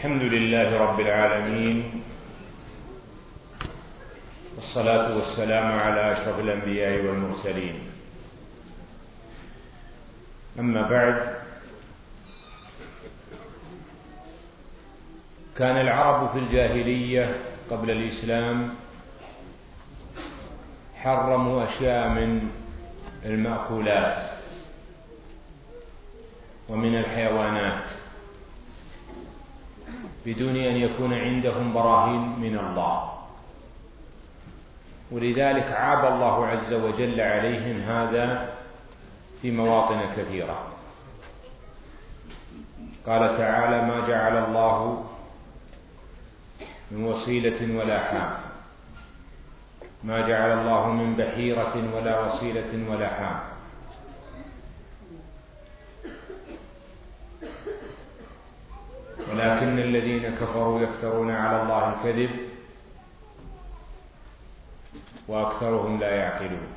الحمد لله رب العالمين والصلاة والسلام على أشرف الأنبياء والمرسلين. أما بعد كان العرب في الجاهلية قبل الإسلام حرموا أشياء من المأكولات ومن الحيوانات. بدون أن يكون عندهم براهين من الله. ولذلك عاب الله عز وجل عليهم هذا في مواطن كثيرة. قال تعالى ما جعل الله من وصيلة ولا حام. ما جعل الله من بحيرة ولا وصيلة ولا حام. ولكن الذين كفروا يفترون على الله الكذب وأكثرهم لا يعقلون.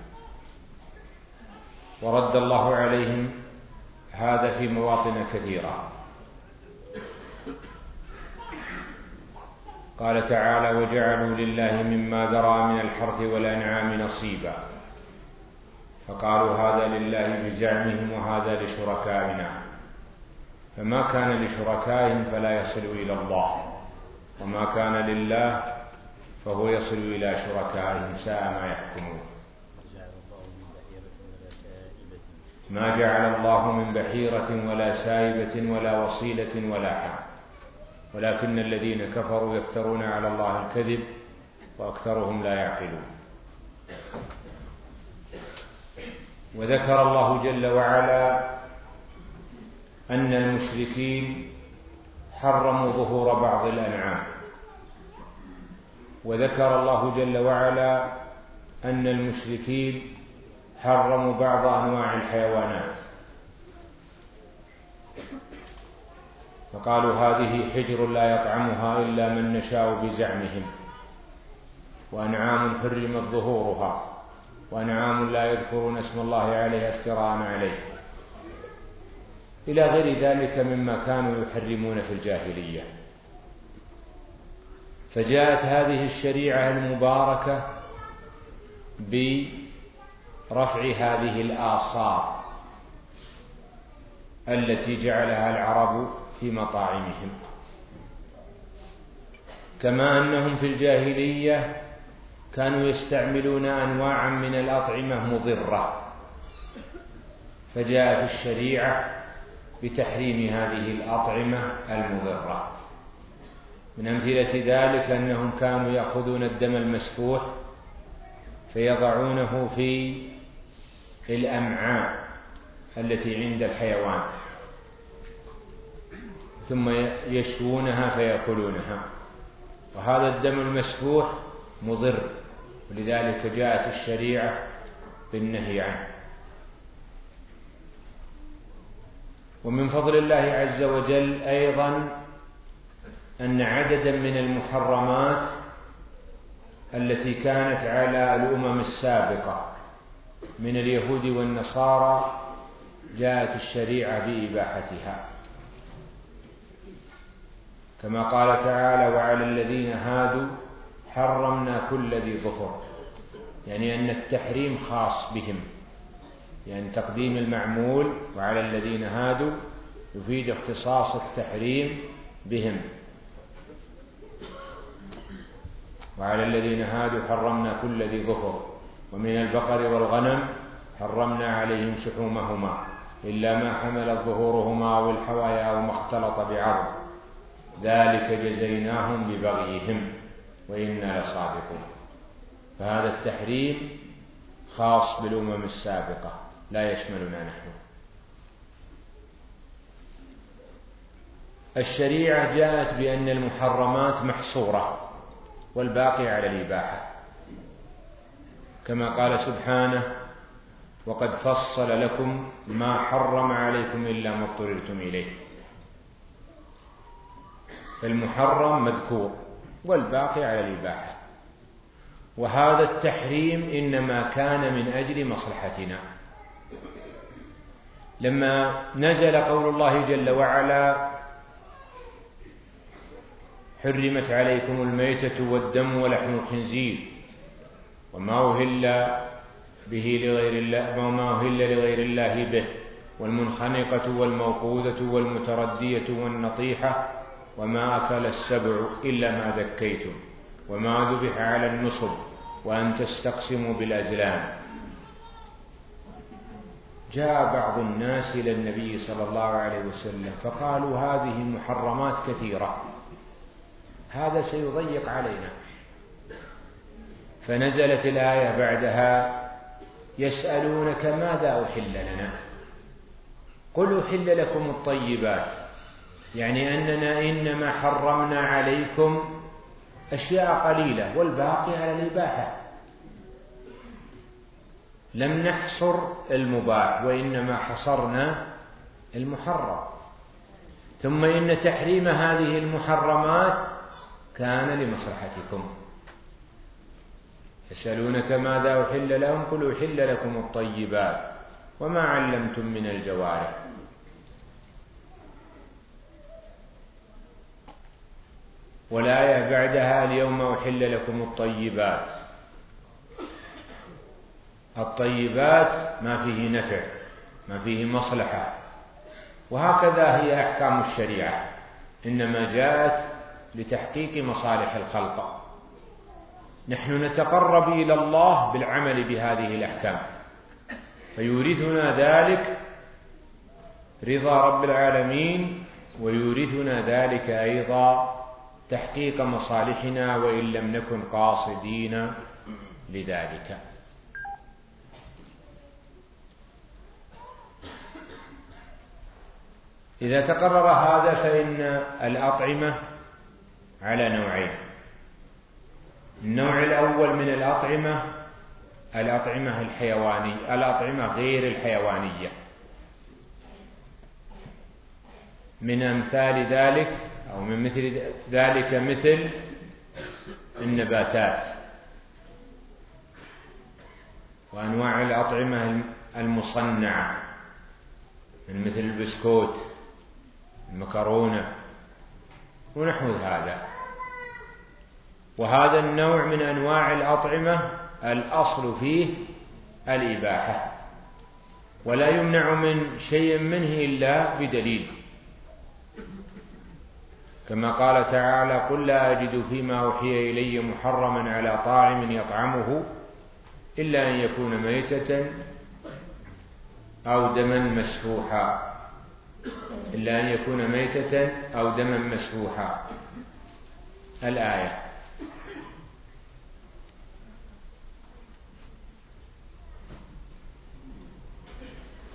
ورد الله عليهم هذا في مواطن كثيرة. قال تعالى وجعلوا لله مما ذرى من الحرث والأنعام نصيبا. فقالوا هذا لله بزعمهم وهذا لشركائنا. فما كان لشركائهم فلا يصل إلى الله. وما كان لله فهو يصل إلى شركائهم ساء ما يحكمون. ما جعل الله من بحيرة ولا سائبة ولا وصيلة ولا حام ولكن الذين كفروا يفترون على الله الكذب وأكثرهم لا يعقلون. وذكر الله جل وعلا أن المشركين حرموا ظهور بعض الأنعام. وذكر الله جل وعلا أن المشركين حرموا بعض أنواع الحيوانات. فقالوا هذه حجر لا يطعمها إلا من نشاء بزعمهم. وأنعام حرمت ظهورها. وأنعام لا يذكرون اسم الله عليها افتراء عليه. إلى غير ذلك مما كانوا يحرمون في الجاهلية. فجاءت هذه الشريعة المباركة برفع هذه الآثار التي جعلها العرب في مطاعمهم. كما أنهم في الجاهلية كانوا يستعملون أنواعا من الأطعمة مضرة. فجاءت الشريعة بتحريم هذه الأطعمة المضرة. من أمثلة ذلك أنهم كانوا يأخذون الدم المسفوح فيضعونه في الأمعاء التي عند الحيوان ثم يشوونها فيأكلونها. وهذا الدم المسفوح مضر ولذلك جاءت الشريعة بالنهي عنه. ومن فضل الله عز وجل أيضا أن عددا من المحرمات التي كانت على الأمم السابقة من اليهود والنصارى جاءت الشريعة بإباحتها. كما قال تعالى وعلى الذين هادوا حرمنا كل ذي ظفر. يعني أن التحريم خاص بهم. يعني تقديم المعمول وعلى الذين هادوا يفيد اختصاص التحريم بهم. وعلى الذين هادوا حرمنا كل ذي ظفر ومن البقر والغنم حرمنا عليهم شحومهما إلا ما حملت ظهورهما أو الحوايا أو ما اختلط بعرض. ذلك جزيناهم ببغيهم وإنا لصادقون. فهذا التحريم خاص بالأمم السابقة. لا يشملنا نحن. الشريعة جاءت بأن المحرمات محصورة والباقي على الإباحة. كما قال سبحانه وقد فصل لكم ما حرم عليكم إلا ما اضطررتم إليه. فالمحرم مذكور والباقي على الإباحة. وهذا التحريم إنما كان من أجل مصلحتنا. لما نزل قول الله جل وعلا حرمت عليكم الميتة والدم ولحم الخنزير وما أهل به لغير الله وما أهل لغير الله به والمنخنقة والموقوذة والمتردية والنطيحة وما أكل السبع إلا ما ذكيتم وما ذبح على النصب وأن تستقسموا بالأزلام. جاء بعض الناس إلى النبي صلى الله عليه وسلم فقالوا هذه محرمات كثيرة. هذا سيضيق علينا. فنزلت الآية بعدها يسألونك ماذا أحل لنا؟ قل أحل لكم الطيبات. يعني أننا إنما حرمنا عليكم أشياء قليلة والباقي على الإباحة. لم نحصر المباح وإنما حصرنا المحرم. ثم إن تحريم هذه المحرمات كان لمصلحتكم. يسألونك ماذا أحل لهم؟ قل أحل لكم الطيبات وما علمتم من الجوارح. والآية بعدها اليوم أحل لكم الطيبات. الطيبات ما فيه نفع ما فيه مصلحة. وهكذا هي أحكام الشريعة إنما جاءت لتحقيق مصالح الخلق. نحن نتقرب إلى الله بالعمل بهذه الأحكام فيورثنا ذلك رضا رب العالمين ويورثنا ذلك أيضا تحقيق مصالحنا وإن لم نكن قاصدين لذلك. إذا تقرر هذا فإن الأطعمة على نوعين. النوع الأول من الأطعمة الأطعمة الحيوانية الأطعمة غير الحيوانية. من أمثال ذلك أو من مثل ذلك مثل النباتات. وأنواع الأطعمة المصنعة من مثل البسكوت المكرونة ونحو هذا. وهذا النوع من أنواع الأطعمة الأصل فيه الإباحة ولا يمنع من شيء منه إلا بدليل. كما قال تعالى قل لا أجد فيما أوحي إلي محرما على طاعم يطعمه إلا أن يكون ميتة أو دما مسفوحا. إلا أن يكون ميتة أو دما مسفوحا الآية.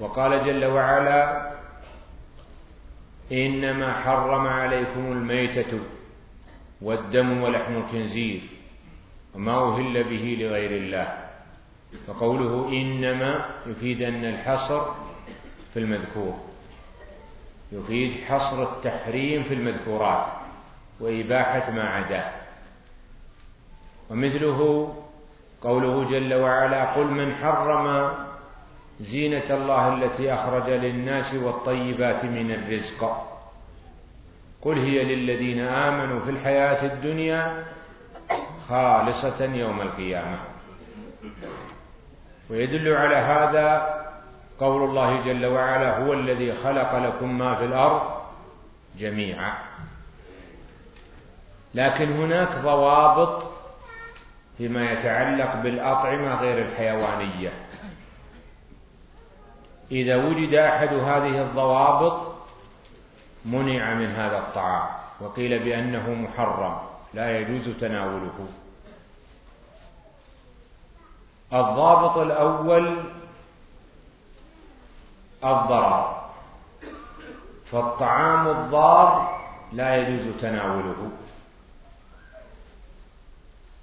وقال جل وعلا إنما حرم عليكم الميتة والدم ولحم الخنزير وما أهل به لغير الله. فقوله إنما يفيد أن الحصر في المذكور. يفيد حصر التحريم في المذكورات وإباحة ما عداه ومثله قوله جل وعلا قل من حرم زينة الله التي أخرج للناس والطيبات من الرزق. قل هي للذين آمنوا في الحياة الدنيا خالصة يوم القيامة. ويدل على هذا قول الله جل وعلا هو الذي خلق لكم ما في الأرض جميعا. لكن هناك ضوابط فيما يتعلق بالأطعمة غير الحيوانية. إذا وجد أحد هذه الضوابط منع من هذا الطعام وقيل بأنه محرم لا يجوز تناوله. الضابط الأول الضرر فالطعام الضار لا يجوز تناوله.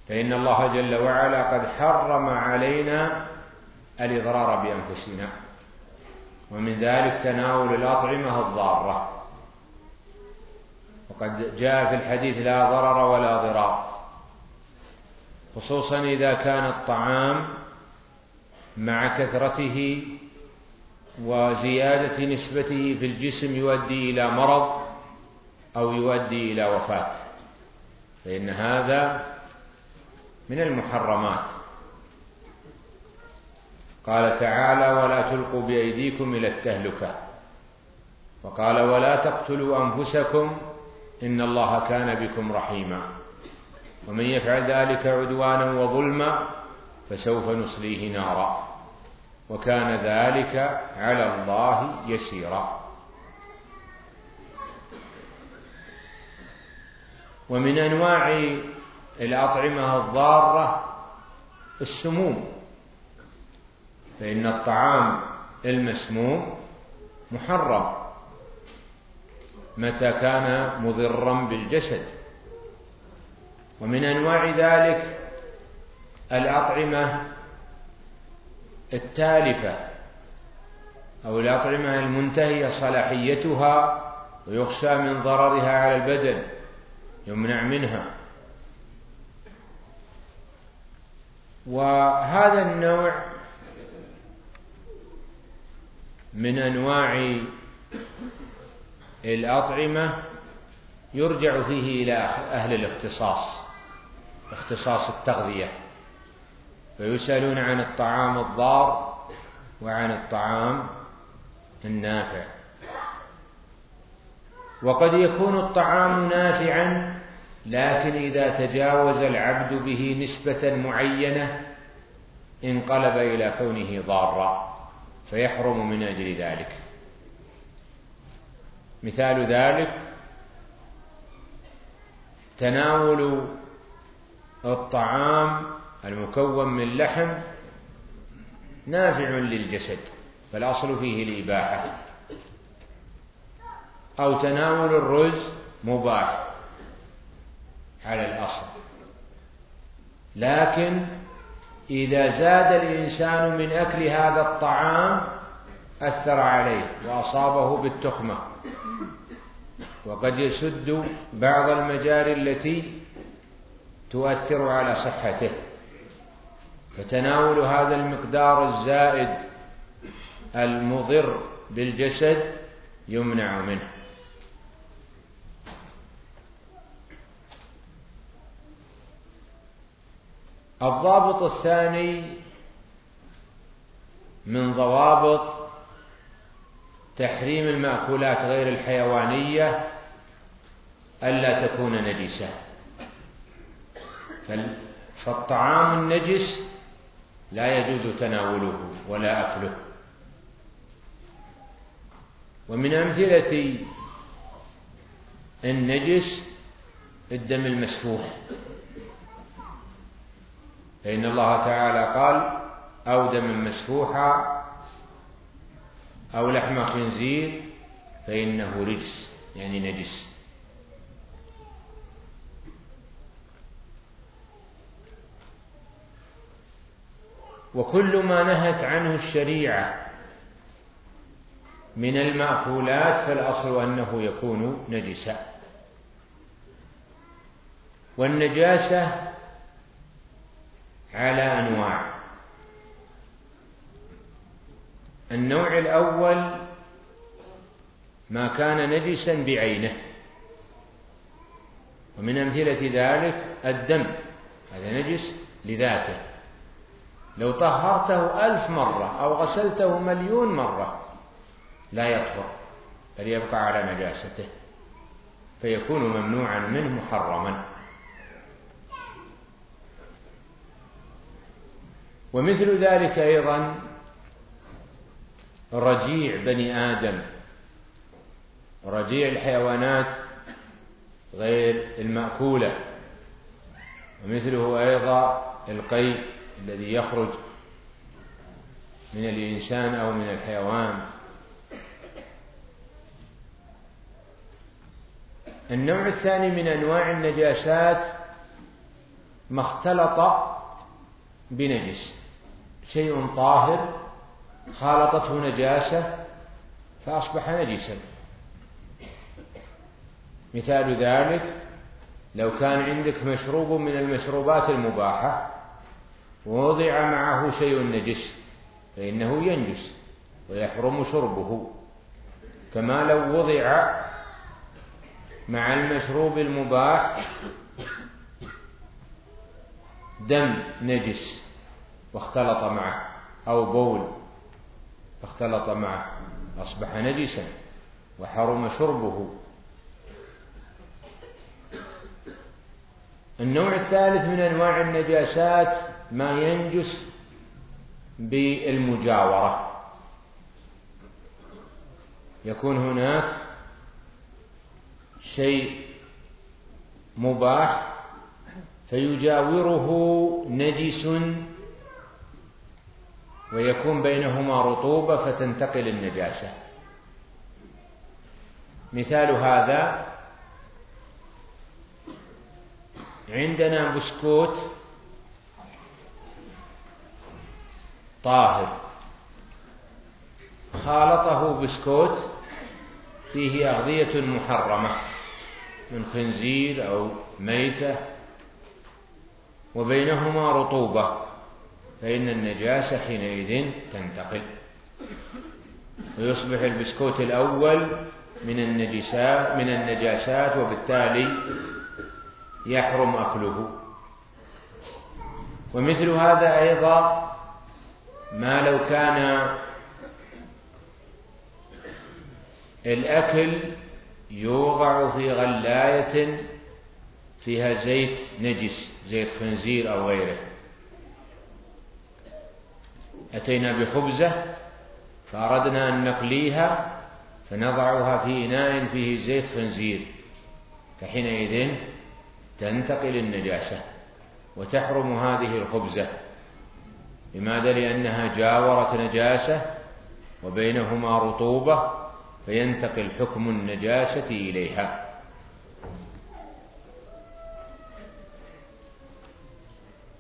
فإن الله جل وعلا قد حرم علينا الإضرار بأنفسنا. ومن ذلك تناول الأطعمة الضارة. وقد جاء في الحديث لا ضرر ولا ضرار. خصوصا إذا كان الطعام مع كثرته وزيادة نسبته في الجسم يؤدي إلى مرض أو يؤدي إلى وفاة. فإن هذا من المحرمات. قال تعالى ولا تلقوا بأيديكم إلى التهلكة. وقال ولا تقتلوا أنفسكم إن الله كان بكم رحيما. ومن يفعل ذلك عدوانا وظلما فسوف نصليه نارا. وكان ذلك على الله يسيرا. ومن أنواع الأطعمة الضارة السموم فإن الطعام المسموم محرم متى كان مضرا بالجسد. ومن أنواع ذلك الأطعمة التالفة. أو الاطعمه المنتهيه صلاحيتها ويخشى من ضررها على البدن يمنع منها. وهذا النوع من أنواع الأطعمة يرجع فيه إلى أهل الاختصاص اختصاص التغذية. فيسألون عن الطعام الضار وعن الطعام النافع. وقد يكون الطعام نافعا لكن إذا تجاوز العبد به نسبة معينة انقلب إلى كونه ضارا فيحرم من أجل ذلك. مثال ذلك تناول الطعام المكون من لحم نافع للجسد فالأصل فيه الإباحة. أو تناول الرز مباح على الأصل. لكن إذا زاد الإنسان من أكل هذا الطعام أثر عليه وأصابه بالتخمة. وقد يسد بعض المجاري التي تؤثر على صحته. فتناول هذا المقدار الزائد المضر بالجسد يمنع منه. الضابط الثاني من ضوابط تحريم المأكولات غير الحيوانية ألا تكون نجسة. فالطعام النجس لا يجوز تناوله ولا أكله. ومن أمثلة النجس الدم المسفوح. فإن الله تعالى قال أو دما مسفوحا أو لحم خنزير فإنه رجس يعني نجس. وكل ما نهت عنه الشريعة من المأكولات فالأصل أنه يكون نجسا والنجاسة على أنواع. النوع الأول ما كان نجسا بعينه. ومن أمثلة ذلك الدم. هذا نجس لذاته. لو طهرته ألف مرة أو غسلته مليون مرة لا يطهر بل يبقى على نجاسته فيكون ممنوعا منه محرما. ومثل ذلك أيضا رجيع بني آدم. رجيع الحيوانات غير المأكولة ومثله أيضا القيء. الذي يخرج من الإنسان أو من الحيوان. النوع الثاني من أنواع النجاسات ما اختلط بنجس. شيء طاهر خالطته نجاسة فأصبح نجسا. مثال ذلك لو كان عندك مشروب من المشروبات المباحة ووضع معه شيء نجس فإنه ينجس ويحرم شربه. كما لو وضع مع المشروب المباح دم نجس واختلط معه أو بول فاختلط معه أصبح نجسا وحرم شربه. النوع الثالث من أنواع النجاسات ما ينجس بالمجاورة. يكون هناك شيء مباح فيجاوره نجس ويكون بينهما رطوبة فتنتقل النجاسة. مثال هذا عندنا بسكوت طاهر. خالطه بسكوت فيه أغذية محرمة من خنزير أو ميتة وبينهما رطوبة فإن النجاسة حينئذ تنتقل. ويصبح البسكوت الأول من النجسات من النجاسات وبالتالي يحرم أكله. ومثل هذا أيضا ما لو كان الأكل يوضع في غلاية فيها زيت نجس زيت خنزير أو غيره. أتينا بخبزة فأردنا أن نقليها فنضعها في إناء فيه زيت خنزير. فحينئذ تنتقل النجاسة وتحرم هذه الخبزة. لماذا؟ لأنها جاورت نجاسة وبينهما رطوبة فينتقل حكم النجاسة إليها.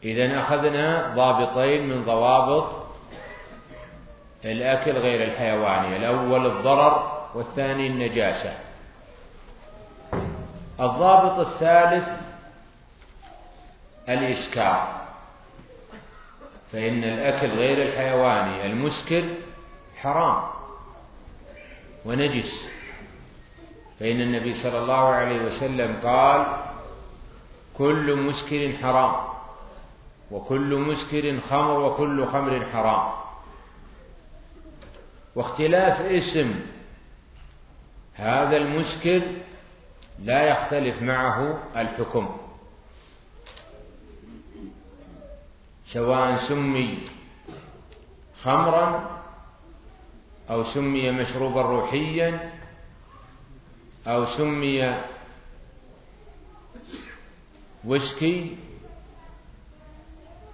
إذا أخذنا ضابطين من ضوابط الأكل غير الحيواني الأول الضرر والثاني النجاسة. الضابط الثالث الإسكار فإن الأكل غير الحيواني المسكر حرام ونجس. فإن النبي صلى الله عليه وسلم قال كل مسكر حرام وكل مسكر خمر وكل خمر حرام. واختلاف اسم هذا المسكر لا يختلف معه الحكم. سواء سمي خمرا أو سمي مشروبا روحيا أو سمي ويسكي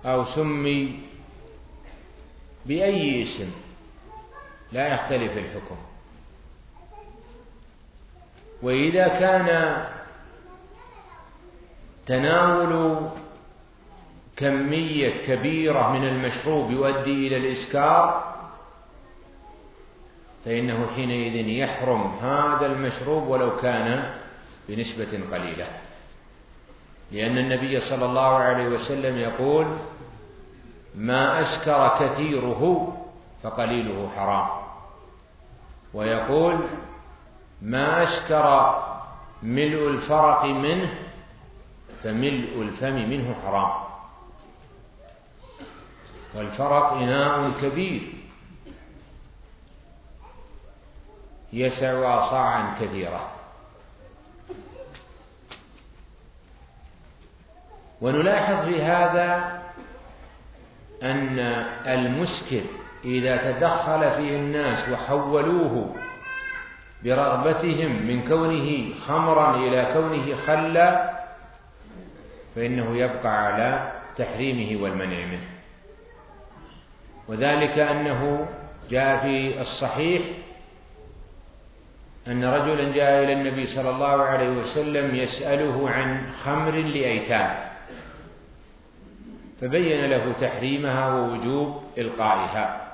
أو سمي بأي اسم. لا يختلف الحكم. وإذا كان تناول كمية كبيرة من المشروب يؤدي إلى الإسكار فإنه حينئذ يحرم هذا المشروب ولو كان بنسبة قليلة. لأن النبي صلى الله عليه وسلم يقول ما أسكر كثيره فقليله حرام ويقول ما أسكر ملء الفرق منه فملء الفم منه حرام والفرق إناء كبير. يسع صاعا كثيرا ونلاحظ في هذا أن المسكر إذا تدخل فيه الناس وحولوه برغبتهم من كونه خمرا إلى كونه خلا فإنه يبقى على تحريمه والمنع منه. وذلك أنه جاء في الصحيح أن رجلا جاء إلى النبي صلى الله عليه وسلم يسأله عن خمر لأيتام فبين له تحريمها ووجوب إلقائها.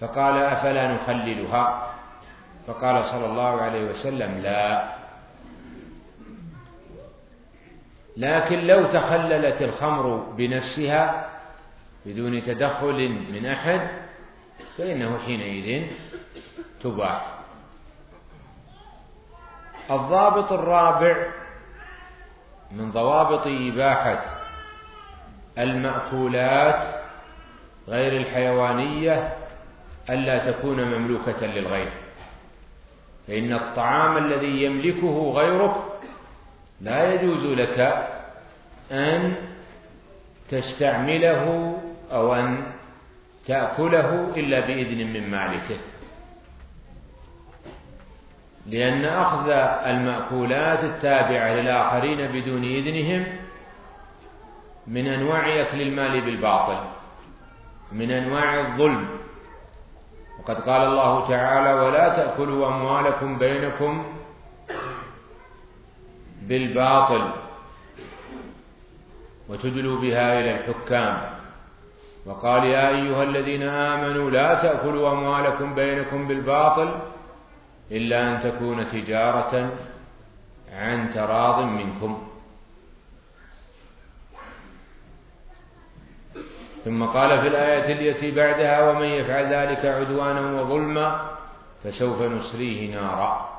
فقال أفلا نخللها؟ فقال صلى الله عليه وسلم لا. لكن لو تخللت الخمر بنفسها بدون تدخل من أحد فإنه حينئذ تباح الضابط الرابع من ضوابط إباحة المأكولات غير الحيوانية ألا تكون مملوكة للغير. فإن الطعام الذي يملكه غيرك لا يجوز لك أن تستعمله أو أن تأكله إلا بإذن من مالكه. لأن أخذ المأكولات التابعة للآخرين بدون إذنهم من أنواع أكل المال بالباطل من أنواع الظلم. وقد قال الله تعالى ولا تأكلوا أموالكم بينكم بالباطل وتدلوا بها إلى الحكام. وقال يا أيها الذين آمنوا لا تأكلوا أموالكم بينكم بالباطل إلا أن تكون تجارة عن تراض منكم. ثم قال في الآية التي بعدها ومن يفعل ذلك عدوانا وظلما فسوف نصليه نارا.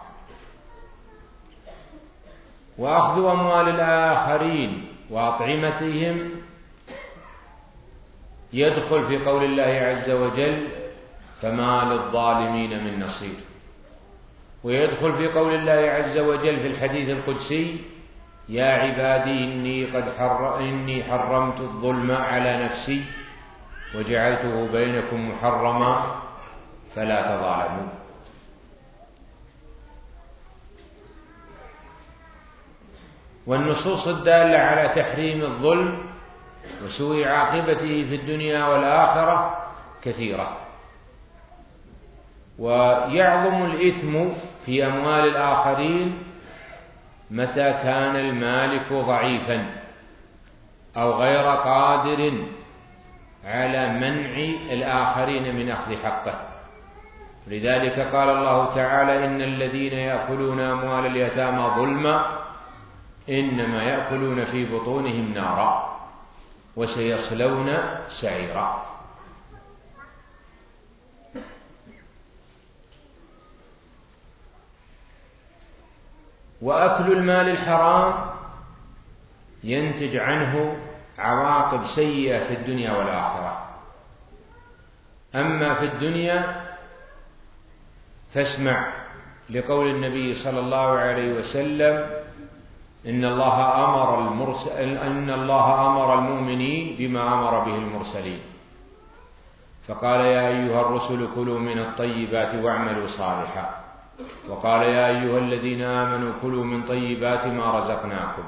وأخذ أموال الآخرين وأطعمتهم يدخل في قول الله عز وجل فما للظالمين من نصير. ويدخل في قول الله عز وجل في الحديث القدسي يا عبادي إني قد حر إني حرمت الظلم على نفسي وجعلته بينكم محرما فلا تظالموا. والنصوص الدالة على تحريم الظلم وسوء عاقبته في الدنيا والآخرة كثيرة. ويعظم الإثم في أموال الآخرين متى كان المالك ضعيفا أو غير قادر على منع الآخرين من أخذ حقه. لذلك قال الله تعالى إن الذين يأكلون أموال اليتامى ظلما إنما يأكلون في بطونهم نارا. وسيصلون سعيرا. وأكل المال الحرام ينتج عنه عواقب سيئة في الدنيا والآخرة. أما في الدنيا فاسمع لقول النبي صلى الله عليه وسلم إن الله أمر المرسل إن الله أمر المؤمنين بما أمر به المرسلين. فقال يا أيها الرسل كلوا من الطيبات واعملوا صالحا. وقال يا أيها الذين آمنوا كلوا من طيبات ما رزقناكم.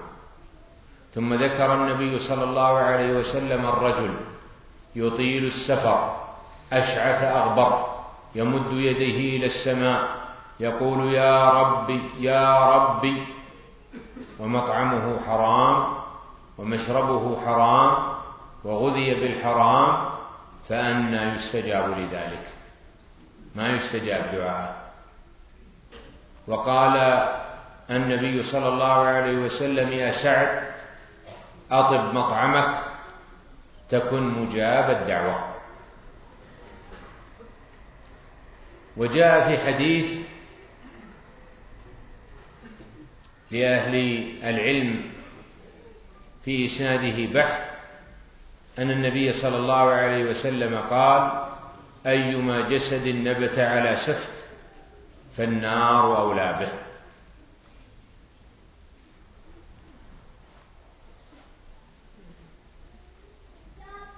ثم ذكر النبي صلى الله عليه وسلم الرجل يطيل السفر أشعث أغبر يمد يديه إلى السماء يقول يا ربي يا ربي ومطعمه حرام ومشربه حرام وغذي بالحرام فأنى يستجاب لذلك. ما يستجاب دعاء. وقال النبي صلى الله عليه وسلم يا سعد أطب مطعمك تكن مجاب الدعوة. وجاء في حديث لأهل العلم في إسناده بحث أن النبي صلى الله عليه وسلم قال أيما جسد نبت على سفت فالنار أولى به.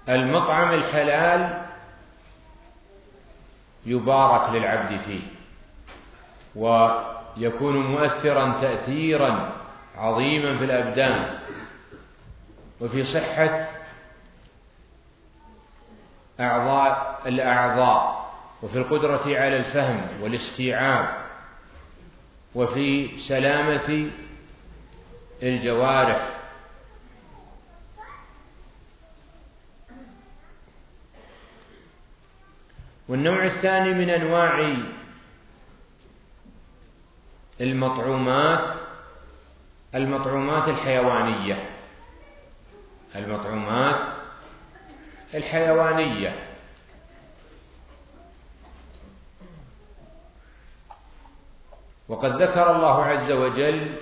المطعم الحلال يبارك للعبد فيه ويكون مؤثرا تأثيرا عظيما في الأبدان. وفي صحة أعضاء الأعضاء وفي القدرة على الفهم والاستيعاب وفي سلامة الجوارح. والنوع الثاني من أنواع المطعومات المطعومات الحيوانية. المطعومات الحيوانية. وقد ذكر الله عز وجل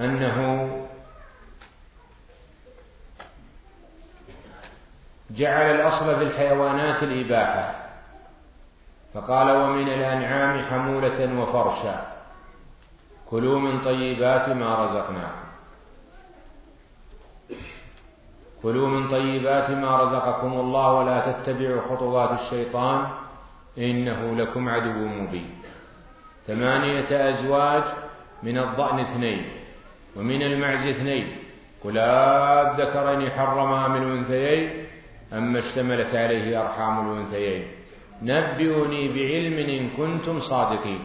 أنه جعل الأصل في الحيوانات الإباحة. فقال ومن الأنعام حمولة وفرشا. كلوا من طيبات ما رزقناكم. كلوا من طيبات ما رزقكم الله ولا تتبعوا خطوات الشيطان إنه لكم عدو مبين. ثمانية أزواج من الضأن اثنين ومن المعز اثنين. قل الذكرين حرما من الأنثيين أما اشتملت عليه أرحام الأنثيين. نبئوني بعلم إن كنتم صادقين.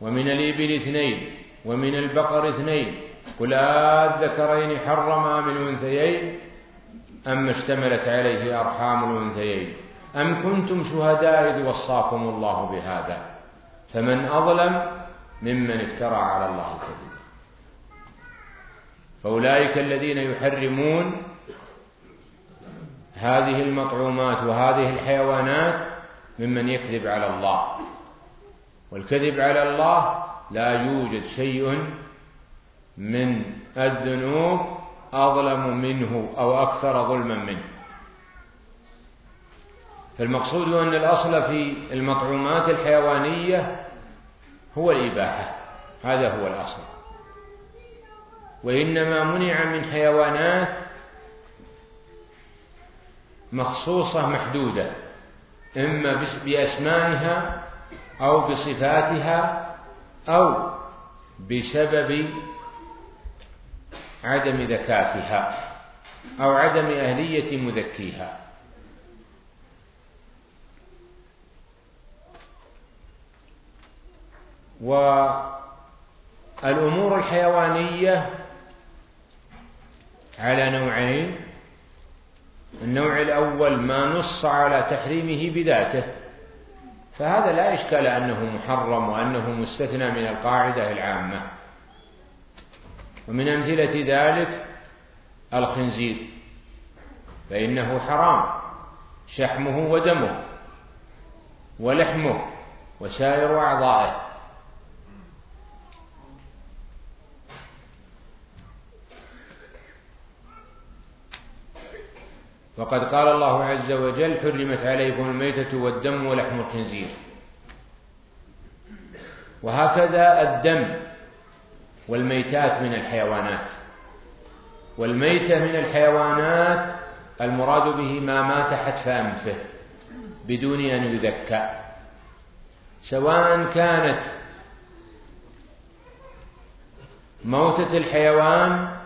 ومن الإبل اثنين ومن البقر اثنين قل الذكرين حرما من الأنثيين أما اشتملت عليه أرحام الأنثيين. أم كنتم شهداء إذ وصاكم الله بهذا؟ فمن أظلم ممن افترى على الله كذبا. فأولئك الذين يحرمون هذه المطعومات وهذه الحيوانات ممن يكذب على الله. والكذب على الله لا يوجد شيء من الذنوب أظلم منه أو أكثر ظلما منه. فالمقصود أن الأصل في المطعومات الحيوانية هو الإباحة. هذا هو الأصل. وإنما منع من حيوانات مخصوصة محدودة إما بأسمائها أو بصفاتها أو بسبب عدم ذكاتها أو عدم أهلية مذكيها. والأمور الحيوانية على نوعين. النوع الأول ما نص على تحريمه بذاته فهذا لا إشكال أنه محرم وأنه مستثنى من القاعدة العامة. ومن أمثلة ذلك الخنزير فإنه حرام شحمه ودمه ولحمه وسائر أعضائه. وقد قال الله عز وجل حرمت عليكم الميتة والدم ولحم الخنزير. وهكذا الدم والميتات من الحيوانات. والميتة من الحيوانات المراد به ما مات حتف أنفه بدون أن يذكى. سواء كانت موتة الحيوان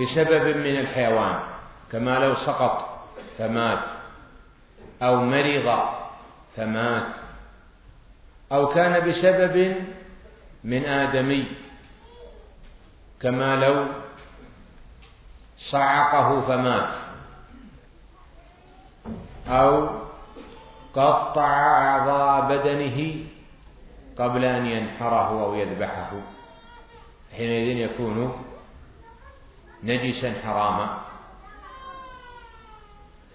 بسبب من الحيوان. كما لو سقط فمات أو مرض فمات أو كان بسبب من آدمي كما لو صعقه فمات أو قطع أعضاء بدنه قبل أن ينحره أو يذبحه. حينئذ يكون نجسا حراما.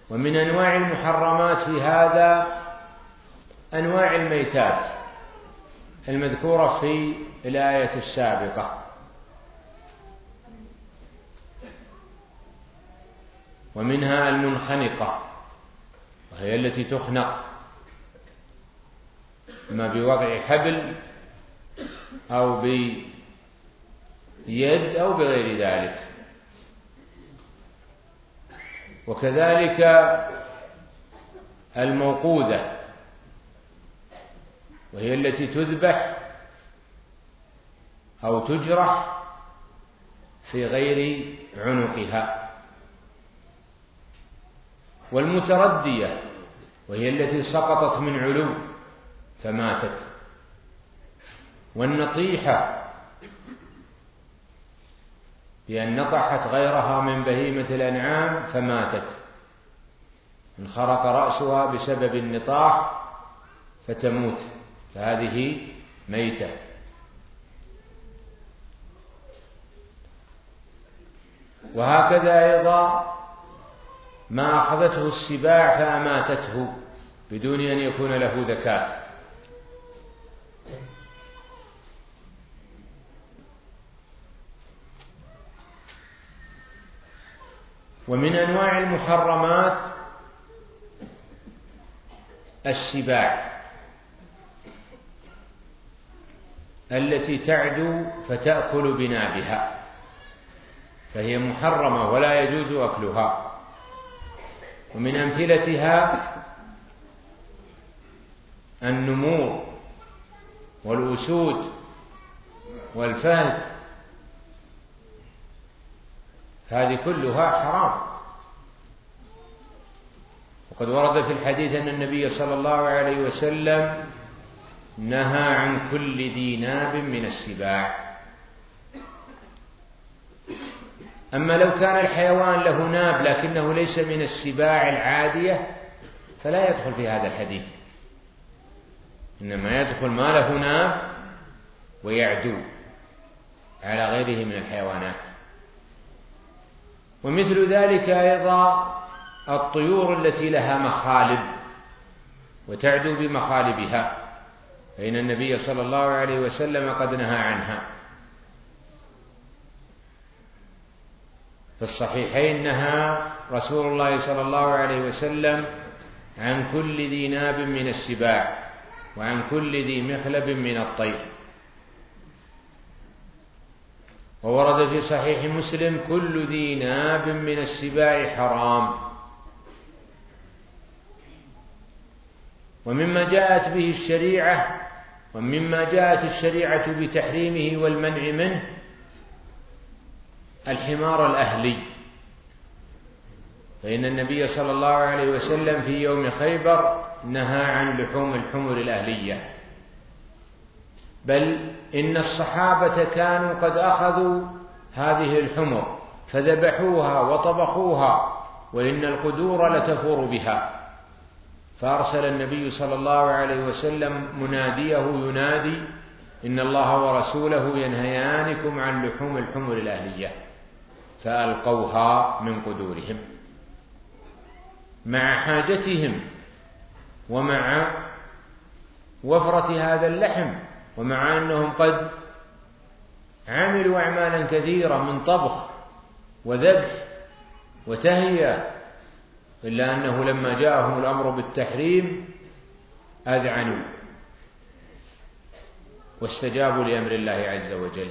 ومن أنواع المحرمات في هذا أنواع الميتات المذكورة في الآية السابقة. ومنها المنخنقة وهي التي تخنق إما بوضع حبل أو بيد أو بغير ذلك. وكذلك الموقوذة وهي التي تذبح أو تجرح في غير عنقها. والمتردية وهي التي سقطت من علو فماتت. والنطيحة بأن نطحت غيرها من بهيمة الأنعام فماتت. انخرق رأسها بسبب النطاح فتموت. فهذه ميتة. وهكذا أيضا ما أخذته السباع فأماتته بدون أن يكون له ذكاء ومن أنواع المحرمات السباع التي تعدو فتأكل بنابها. فهي محرمة ولا يجوز أكلها. ومن أمثلتها النمور والأسود والفهد هذه كلها حرام. وقد ورد في الحديث أن النبي صلى الله عليه وسلم نهى عن كل ذي ناب من السباع. أما لو كان الحيوان له ناب لكنه ليس من السباع العادية فلا يدخل في هذا الحديث. إنما يدخل ما له ناب ويعدو على غيره من الحيوانات. ومثل ذلك أيضا الطيور التي لها مخالب وتعدو بمخالبها فإن النبي صلى الله عليه وسلم قد نهى عنها. في الصحيحين نهى رسول الله صلى الله عليه وسلم عن كل ذي ناب من السباع وعن كل ذي مخلب من الطير. وورد في صحيح مسلم كل ذي ناب من السباع حرام. ومما جاءت به الشريعة ومما جاءت الشريعة بتحريمه والمنع منه الحمار الأهلي. فإن النبي صلى الله عليه وسلم في يوم خيبر نهى عن لحوم الحمر الأهلية. بل إن الصحابة كانوا قد أخذوا هذه الحمر فذبحوها وطبخوها وإن القدور لتفور بها. فأرسل النبي صلى الله عليه وسلم مناديه ينادي إن الله ورسوله ينهيانكم عن لحوم الحمر الأهلية. فألقوها من قدورهم. مع حاجتهم ومع وفرة هذا اللحم ومع أنهم قد عملوا أعمالا كثيرة من طبخ وذبح وتهيئة إلا أنه لما جاءهم الأمر بالتحريم أذعنوا واستجابوا لأمر الله عز وجل.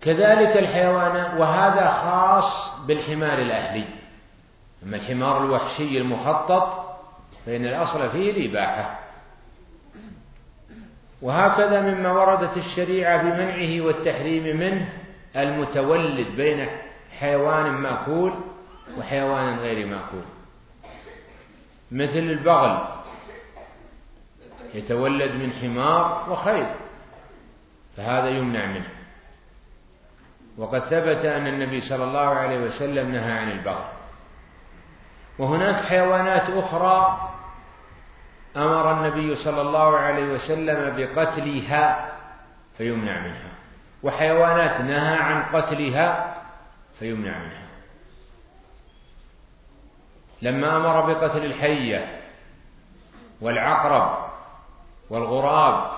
كذلك الحيوان وهذا خاص بالحمار الأهلي. أما الحمار الوحشي المخطط فإن الأصل فيه الإباحة وهكذا مما وردت الشريعة بمنعه والتحريم منه المتولد بين حيوان مأكول وحيوان غير مأكول. مثل البغل يتولد من حمار وخيل فهذا يمنع منه. وقد ثبت أن النبي صلى الله عليه وسلم نهى عن البغل. وهناك حيوانات أخرى أمر النبي صلى الله عليه وسلم بقتلها فيمنع منها وحيوانات نهى عن قتلها فيمنع منها. لما أمر بقتل الحية والعقرب والغراب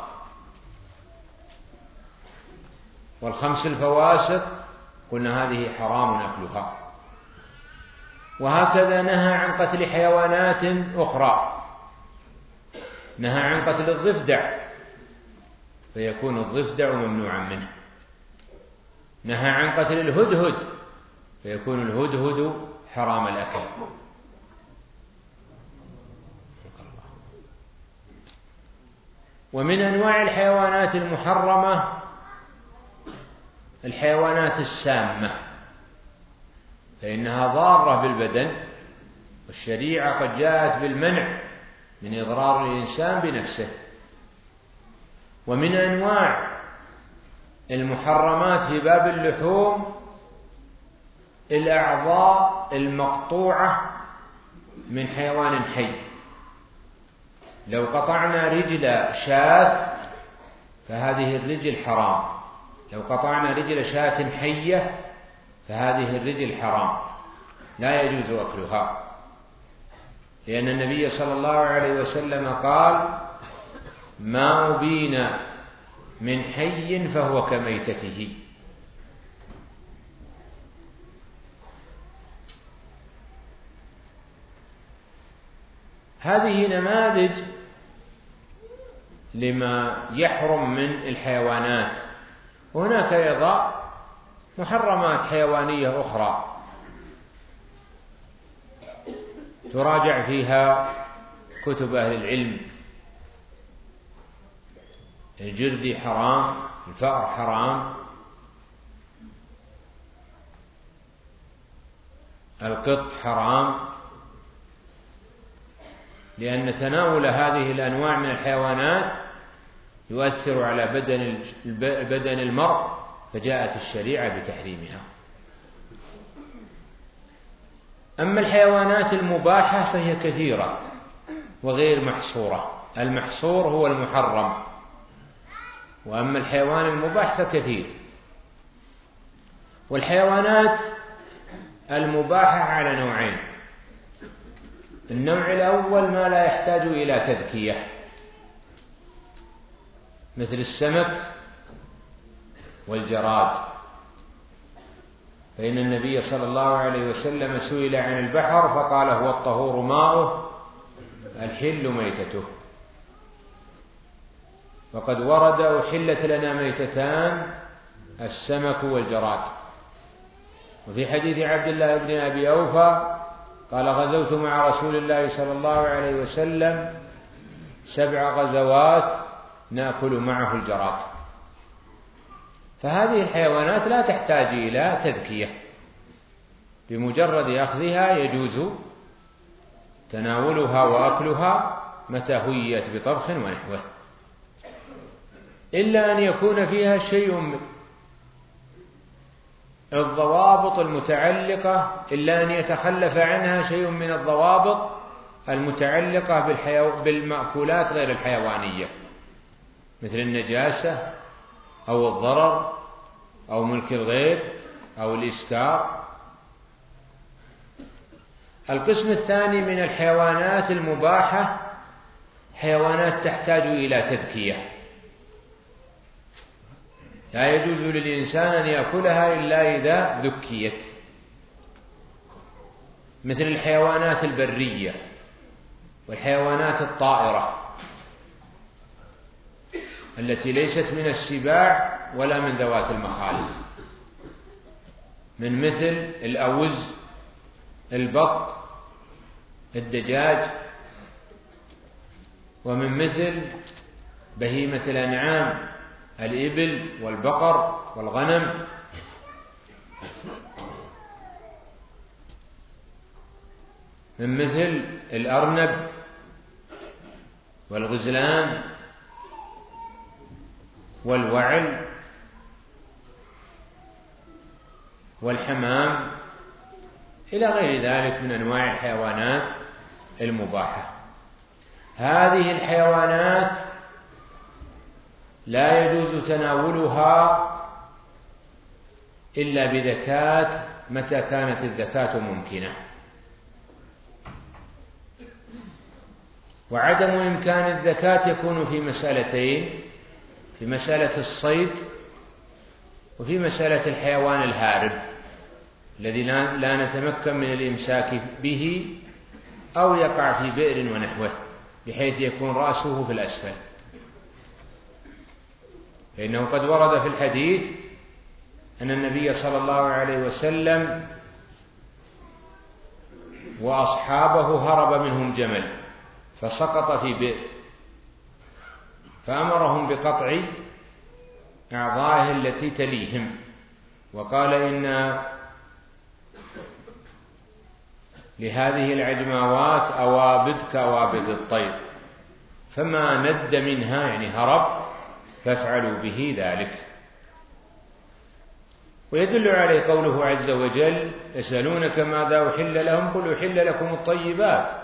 والخمس الفواسق قلنا هذه حرام أكلها وهكذا نهى عن قتل حيوانات أخرى. نهى عن قتل الضفدع فيكون الضفدع ممنوعا منه. نهى عن قتل الهدهد فيكون الهدهد حرام الأكل. ومن أنواع الحيوانات المحرمة الحيوانات السامة فإنها ضارة بالبدن والشريعة قد جاءت بالمنع. من إضرار الإنسان بنفسه ومن أنواع المحرمات في باب اللحوم الأعضاء المقطوعة من حيوان حي. لو قطعنا رجل شاة فهذه الرجل حرام. لو قطعنا رجل شاة حية فهذه الرجل حرام. لا يجوز أكلها. لأن النبي صلى الله عليه وسلم قال ما أبين من حي فهو كميتته. هذه نماذج لما يحرم من الحيوانات. وهناك أيضا محرمات حيوانية أخرى. تراجع فيها كتب أهل العلم. الجرذي حرام الفأر حرام. القط حرام. لأن تناول هذه الأنواع من الحيوانات يؤثر على بدن بدن المرء فجاءت الشريعة بتحريمها. أما الحيوانات المباحة فهي كثيرة وغير محصورة. المحصور هو المحرم. وأما الحيوان المباح فكثير. والحيوانات المباحة على نوعين. النوع الأول ما لا يحتاج إلى تذكية. مثل السمك والجراد. فإن النبي صلى الله عليه وسلم سئل عن البحر فقال هو الطهور ماؤه الحل ميتته. وقد ورد أحلت لنا ميتتان السمك والجراد. وفي حديث عبد الله بن أبي أوفى قال غزوت مع رسول الله صلى الله عليه وسلم سبع غزوات نأكل معه الجراد. فهذه الحيوانات لا تحتاج إلى تذكية بمجرد أخذها يجوز تناولها وأكلها متى هيت بطبخ ونحوه إلا أن يكون فيها شيء من الضوابط المتعلقة إلا أن يتخلف عنها شيء من الضوابط المتعلقة. بالمأكولات غير الحيوانية مثل النجاسة أو الضرر أو ملك الغير أو الإسكار القسم الثاني من الحيوانات المباحة حيوانات تحتاج إلى تذكية. لا يجوز للإنسان أن يأكلها إلا إذا ذكيت. مثل الحيوانات البرية والحيوانات الطائرة. التي ليست من السباع ولا من ذوات المخالب من مثل الأوز البط الدجاج. ومن مثل بهيمة الأنعام الإبل والبقر والغنم. من مثل الأرنب والغزلان. والوعل والحمام إلى غير ذلك من أنواع الحيوانات المباحة. هذه الحيوانات لا يجوز تناولها إلا بذكاة متى كانت الذكاة ممكنة. وعدم إمكان الذكاة يكون في مسألتين في مسألة الصيد وفي مسألة الحيوان الهارب الذي لا نتمكن من الإمساك به أو يقع في بئر ونحوه بحيث يكون رأسه في الأسفل. فإنه قد ورد في الحديث أن النبي صلى الله عليه وسلم وأصحابه هرب منهم جمل فسقط في بئر. فأمرهم بقطع أعضائه التي تليهم. وقال إن لهذه العجماوات أوابد كأوابد الطير. فما ند منها يعني هرب فافعلوا به ذلك. ويدل عليه قوله عز وجل يسألونك ماذا أحل لهم؟ قل أحل لكم الطيبات.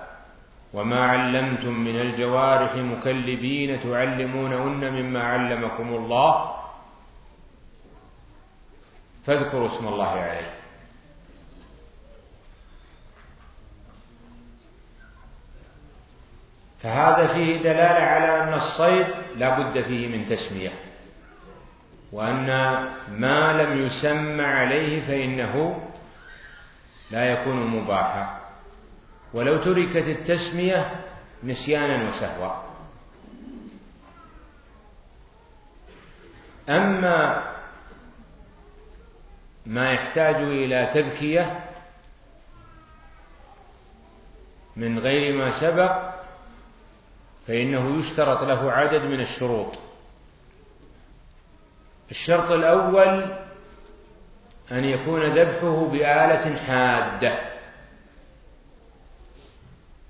وما علمتم من الجوارح مكلبين تعلمونهن مما علمكم الله. فاذكروا اسم الله عليه. فهذا فيه دلالة على أن الصيد لا بد فيه من تسمية وأن ما لم يسمى عليه فإنه لا يكون مباحا. ولو تركت التسمية نسيانا وسهوا. أما ما يحتاج إلى تذكية من غير ما سبق فإنه يشترط له عدد من الشروط. الشرط الأول أن يكون ذبحه بآلة حادة.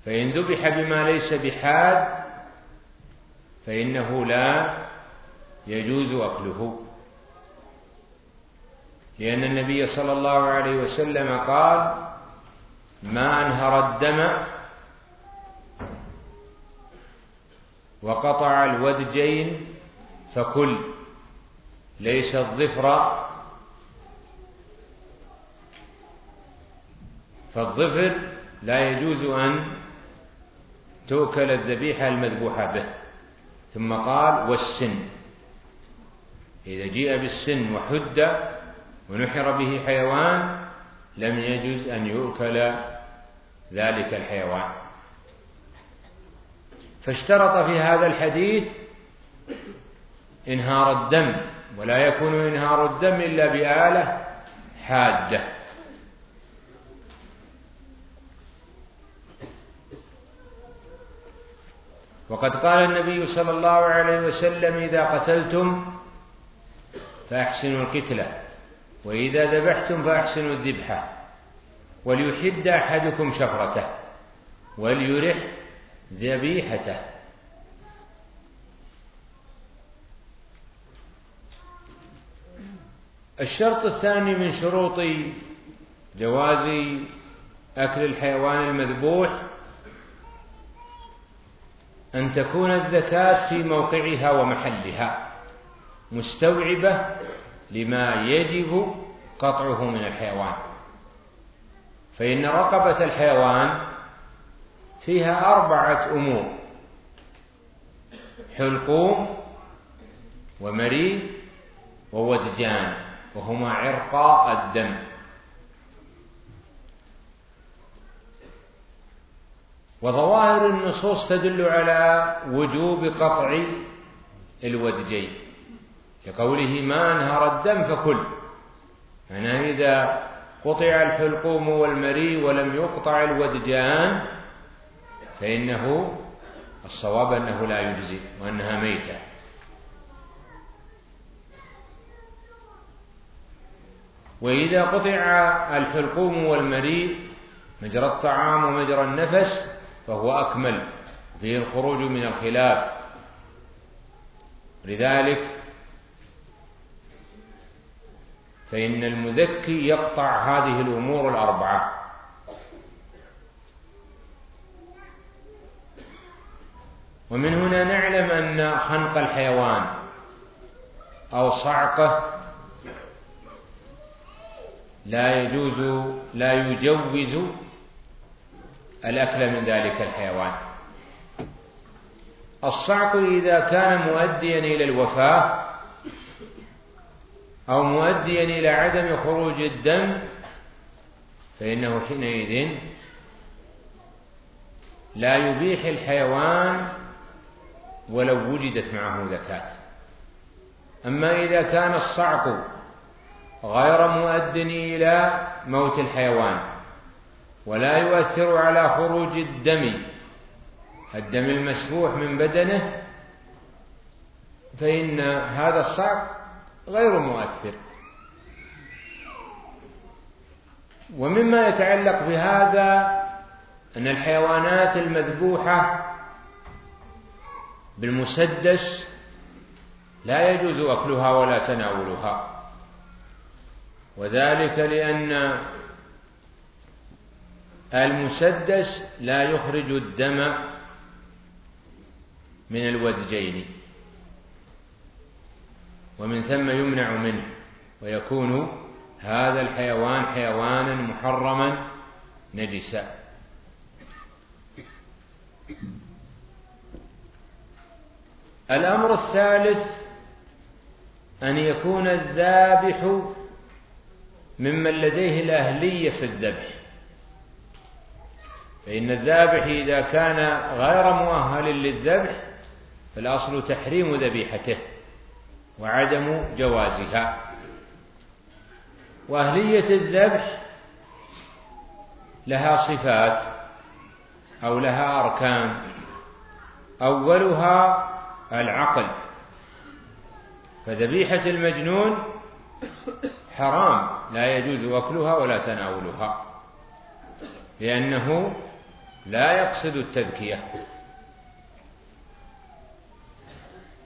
فإن ذبح بما ليس بحاد فإنه لا يجوز أكله. لأن النبي صلى الله عليه وسلم قال ما أنهر الدم وقطع الودجين فكل ليس الظفر فالظفر لا يجوز أن تؤكل الذبيحة المذبوحة به. ثم قال والسن. إذا جيء بالسن وحد ونحر به حيوان لم يجوز أن يؤكل ذلك الحيوان. فاشترط في هذا الحديث إنهار الدم ولا يكون إنهار الدم إلا بآلة حادة. وقد قال النبي صلى الله عليه وسلم إذا قتلتم فأحسنوا القتلة وإذا ذبحتم فأحسنوا الذبحة وليحد أحدكم شفرته وليرح ذبيحته. الشرط الثاني من شروط جواز أكل الحيوان المذبوح أن تكون الزكاة في موقعها ومحلها مستوعبة لما يجب قطعه من الحيوان. فإن رقبة الحيوان فيها أربعة أمور حلقوم ومري وودجان وهما عرقاء الدم. وظواهر النصوص تدل على وجوب قطع الودجين كقوله ما انهر الدم فكل يعني إذا قطع الحلقوم والمري ولم يقطع الودجان فإنه الصواب أنه لا يجزي وأنها ميتة. وإذا قطع الحلقوم والمريء مجرى الطعام ومجرى النفس فهو أكمل فيه الخروج من الخلاف. لذلك فإن المذكي يقطع هذه الأمور الأربعة. ومن هنا نعلم أن خنق الحيوان أو صعقة لا يجوز لا يجوز الأكل من ذلك الحيوان. الصعق إذا كان مؤديا إلى الوفاة أو مؤديا إلى عدم خروج الدم فإنه حينئذ لا يبيح الحيوان ولو وجدت معه زكاة. أما إذا كان الصعق غير مؤد إلى موت الحيوان ولا يؤثر على خروج الدم. الدم المسفوح من بدنه فإن هذا الصعق غير مؤثر. ومما يتعلق بهذا أن الحيوانات المذبوحة بالمسدس لا يجوز أكلها ولا تناولها. وذلك لأن المسدس لا يخرج الدم من الودجين ومن ثم يمنع منه ويكون هذا الحيوان حيوانا محرما نجسا. الأمر الثالث أن يكون الذابح ممن لديه الأهلية في الذبح. فإن الذابح إذا كان غير مؤهل للذبح فالأصل تحريم ذبيحته وعدم جوازها. وأهلية الذبح لها صفات أو لها أركان. أولها العقل. فذبيحة المجنون حرام لا يجوز أكلها ولا تناولها لأنه لا يقصد التذكية.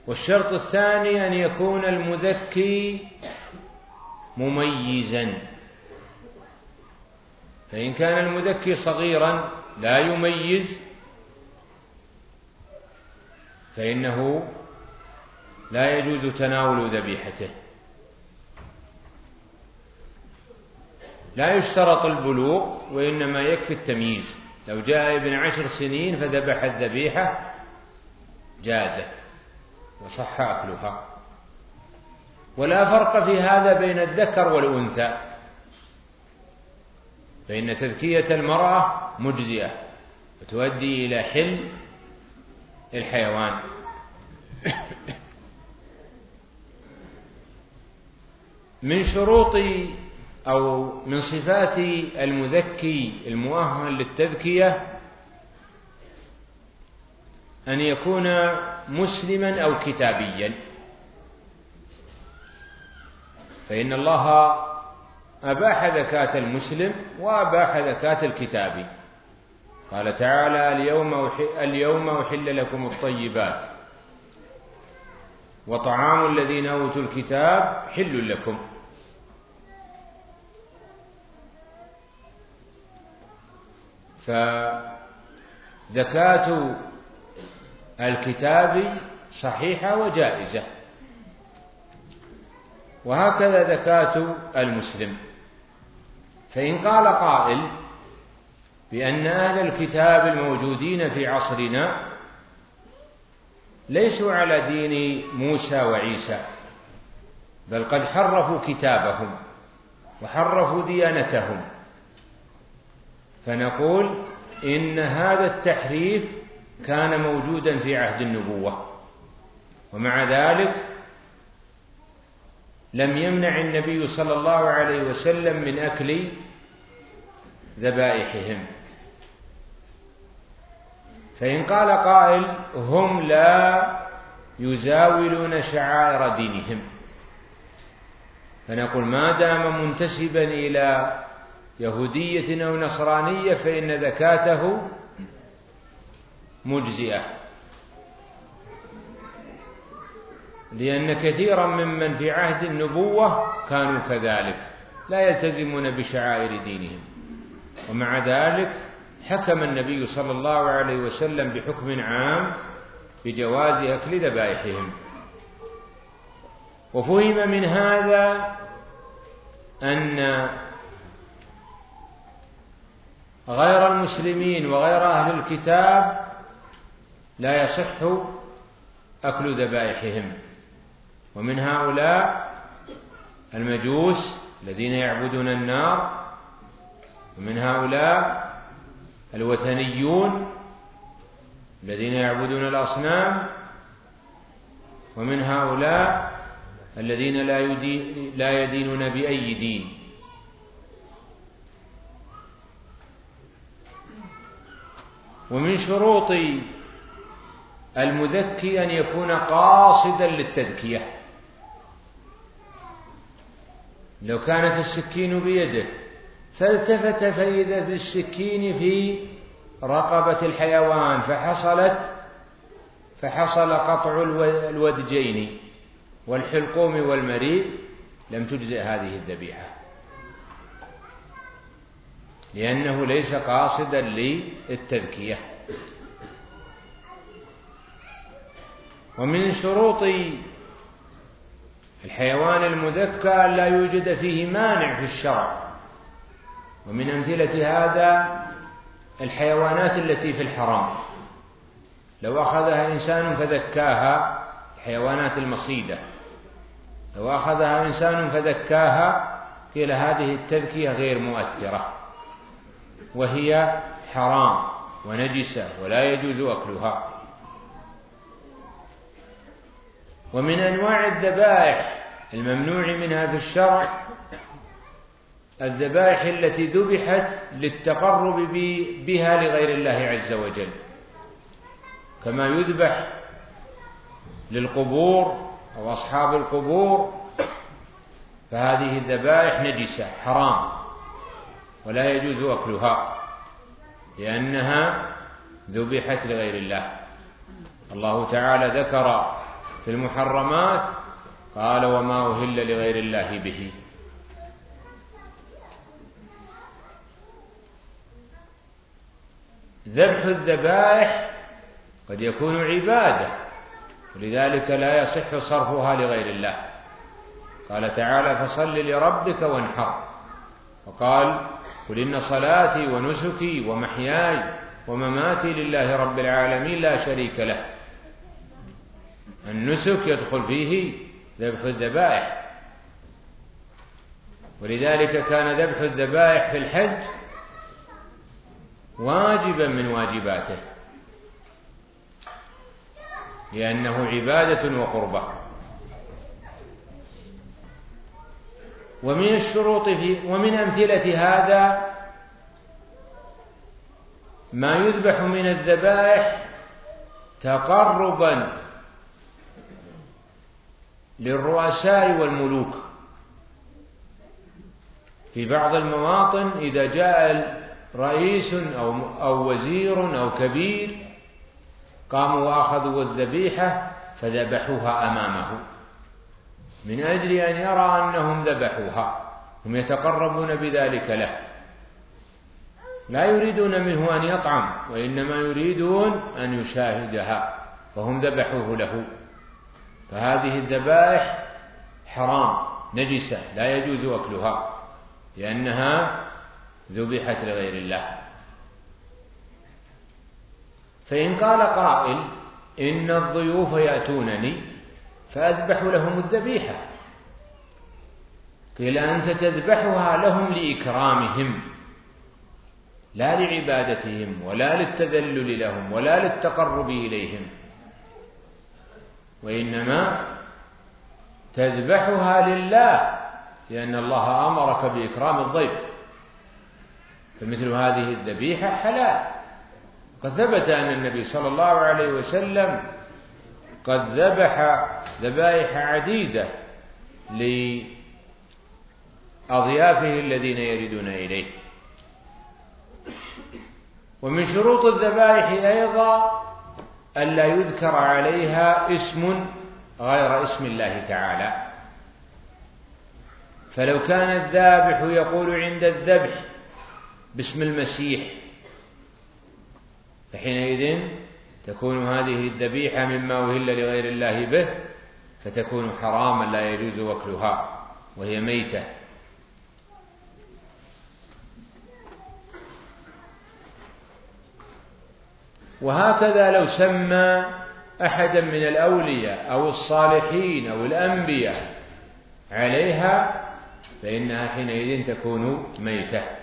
والشرط الثاني أن يكون المذكي مميزا. فإن كان المذكي صغيرا لا يميز فإنه لا يجوز تناول ذبيحته. لا يشترط البلوغ وإنما يكفي التمييز. لو جاء ابن عشر سنين فذبح الذبيحة جازت وصح أكلها. ولا فرق في هذا بين الذكر والأنثى. فإن تذكية المرأة مجزئة وتؤدي إلى حل الحيوان. من شروط أو من صفات المذكي المؤهل للتذكية أن يكون مسلما أو كتابيا. فإن الله أباح زكاة المسلم وأباح زكاة الكتابي قال تعالى اليوم اليوم أحل لكم الطيبات وطعام الذين أوتوا الكتاب حل لكم. فزكاة الكتاب صحيحة وجائزة. وهكذا زكاة المسلم. فإن قال قائل بأن أهل الكتاب الموجودين في عصرنا ليسوا على دين موسى وعيسى بل قد حرفوا كتابهم وحرفوا ديانتهم. فنقول إن هذا التحريف كان موجودا في عهد النبوة. ومع ذلك لم يمنع النبي صلى الله عليه وسلم من أكل ذبائحهم. فإن قال قائل هم لا يزاولون شعائر دينهم. فنقول ما دام منتسبا إلى يهودية أو نصرانية فإن زكاته مجزئة. لأن كثيرا ممن في عهد النبوة كانوا كذلك لا يلتزمون بشعائر دينهم. ومع ذلك حكم النبي صلى الله عليه وسلم بحكم عام بجواز أكل ذبائحهم. وفهم من هذا أن غير المسلمين وغير أهل الكتاب لا يصح أكل ذبائحهم. ومن هؤلاء المجوس الذين يعبدون النار ومن هؤلاء الوثنيون الذين يعبدون الأصنام ومن هؤلاء الذين لا, يدين لا يدينون بأي دين. ومن شروط المذكي أن يكون قاصدا للتذكية. لو كانت السكين بيده فالتفت فإذا بالسكين في رقبة الحيوان فحصلت فحصل قطع الودجين والحلقوم والمريء. لم تجزئ هذه الذبيحة. لأنه ليس قاصدا للتذكية. ومن شروط الحيوان المذكى لا يوجد فيه مانع في الشرع. ومن أمثلة هذا الحيوانات التي في الحرام. لو أخذها إنسان فذكاها الحيوانات المصيدة. لو أخذها إنسان فذكاها قيل هذه التذكية غير مؤثرة. وهي حرام ونجسة ولا يجوز أكلها. ومن أنواع الذبائح الممنوع منها في الشرع الذبائح التي ذبحت للتقرب بها لغير الله عز وجل. كما يذبح للقبور أو أصحاب القبور فهذه الذبائح نجسة حرام. ولا يجوز أكلها لأنها ذبحت لغير الله. الله تعالى ذكر في المحرمات قال وما أهل لغير الله به. ذبح الذبائح قد يكون عبادة ولذلك لا يصح صرفها لغير الله. قال تعالى فصل لربك وانحر. وقال قل إن صلاتي ونسكي ومحياي ومماتي لله رب العالمين لا شريك له. النسك يدخل فيه ذبح الذبائح. ولذلك كان ذبح الذبائح في الحج واجبا من واجباته. لأنه عبادة وقربة. ومن الشروط في ومن أمثلة هذا ما يذبح من الذبائح تقربا للرؤساء والملوك. في بعض المواطن إذا جاء رئيس أو أو وزير أو كبير قاموا وأخذوا الذبيحة فذبحوها أمامه. من أجل أن يرى أنهم ذبحوها هم يتقربون بذلك له. لا يريدون منه أن يطعم وإنما يريدون أن يشاهدها فهم ذبحوه له. فهذه الذبائح حرام نجسة لا يجوز أكلها لأنها ذبحت لغير الله. فإن قال قائل إن الضيوف يأتونني فأذبح لهم الذبيحة. قيل أنت تذبحها لهم لإكرامهم لا لعبادتهم ولا للتذلل لهم ولا للتقرب إليهم. وإنما تذبحها لله لأن الله أمرك بإكرام الضيف. فمثل هذه الذبيحة حلال. قد ثبت أن النبي صلى الله عليه وسلم قد ذبح ذبائح عديدة لأضيافه الذين يردون إليه. ومن شروط الذبائح أيضا ألا يذكر عليها اسم غير اسم الله تعالى. فلو كان الذابح يقول عند الذبح باسم المسيح فحينئذ تكون هذه الذبيحة مما أهل لغير الله به فتكون حراما لا يجوز وكلها وهي ميتة. وهكذا لو سمى أحدا من الأولياء أو الصالحين أو الأنبياء عليها فإنها حينئذ تكون ميتة.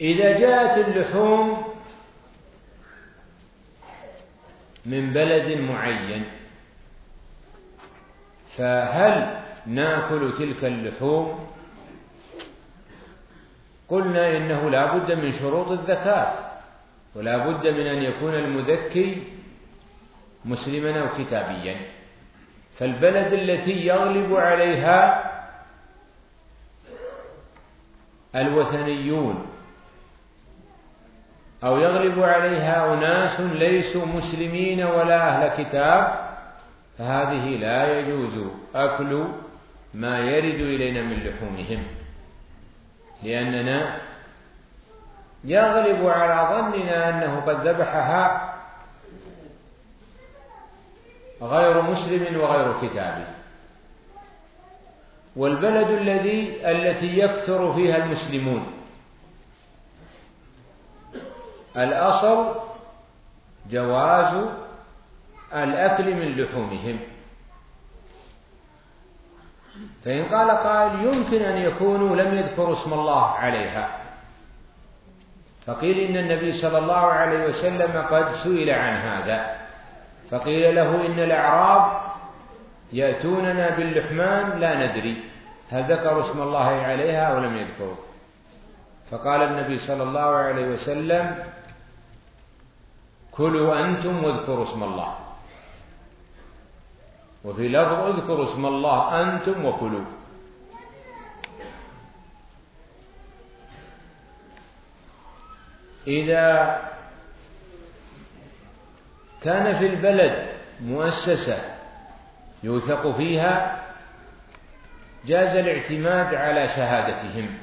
إذا جاءت اللحوم من بلد معين فهل نأكل تلك اللحوم؟ قلنا إنه لا بد من شروط الزكاة ولا بد من أن يكون المذكي مسلما أو كتابيا. فالبلد التي يغلب عليها الوثنيون. أو يغلب عليها أناس ليسوا مسلمين ولا أهل كتاب فهذه لا يجوز أكل ما يرد إلينا من لحومهم. لأننا يغلب على ظننا أنه قد ذبحها غير مسلم وغير كتابي والبلد الذي التي يكثر فيها المسلمون الأصل جواز الأكل من لحومهم. فإن قال قائل يمكن أن يكونوا لم يذكروا اسم الله عليها. فقيل إن النبي صلى الله عليه وسلم قد سئل عن هذا. فقيل له إن الأعراب يأتوننا باللحمان لا ندري هل ذكروا اسم الله عليها أو لم يذكروا. فقال النبي صلى الله عليه وسلم كلوا أنتم واذكروا اسم الله. وفي لفظ اذكروا اسم الله أنتم وكلوا. إذا كان في البلد مؤسسة يوثق فيها جاز الاعتماد على شهادتهم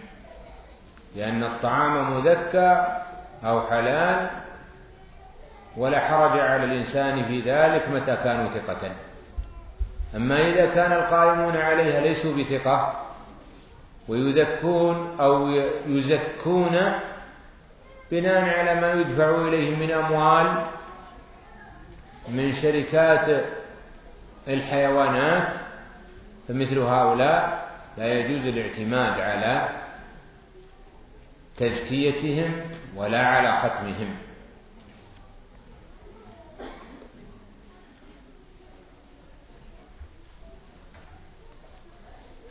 لأن الطعام مذكى أو حلال ولا حرج على الإنسان في ذلك متى كانوا ثقة. أما إذا كان القائمون عليها ليسوا بثقة ويذكون أو يزكون بناء على ما يدفع إليهم من أموال من شركات الحيوانات فمثل هؤلاء لا يجوز الاعتماد على تزكيتهم ولا على ختمهم.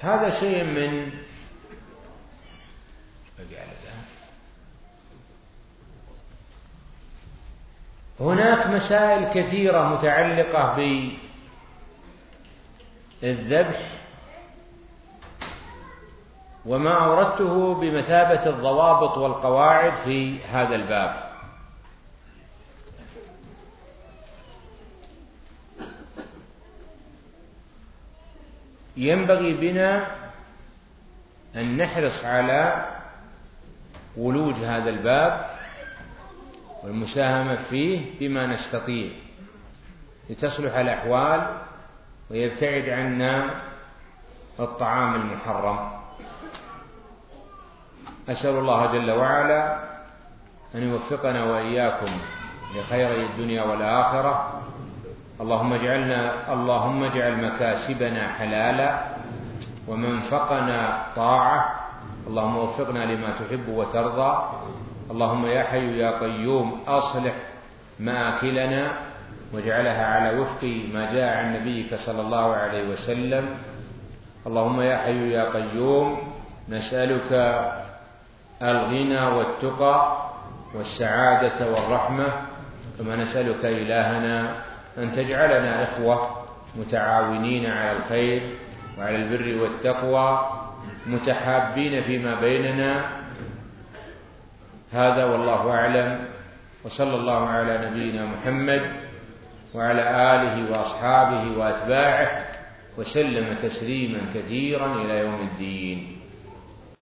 هذا شيء من هناك مسائل كثيرة متعلقة بالذبح وما أوردته بمثابة الضوابط والقواعد في هذا الباب. ينبغي بنا أن نحرص على ولوج هذا الباب والمساهمة فيه بما نستطيع لتصلح الأحوال ويبتعد عنا الطعام المحرم. أسأل الله جل وعلا أن يوفقنا وإياكم لخير الدنيا والآخرة اللهم اجعلنا اللهم اجعل مكاسبنا حلالا ومنفقنا طاعة. اللهم وفقنا لما تحب وترضى. اللهم يا حي يا قيوم أصلح مآكلنا واجعلها على وفق ما جاء عن نبيك صلى الله عليه وسلم. اللهم يا حي يا قيوم نسألك الغنى والتقى والسعادة والرحمة كما نسألك إلهنا أن تجعلنا إخوة متعاونين على الخير وعلى البر والتقوى متحابين فيما بيننا. هذا والله أعلم. وصلى الله على نبينا محمد وعلى آله وأصحابه وأتباعه وسلم تسليما كثيرا إلى يوم الدين.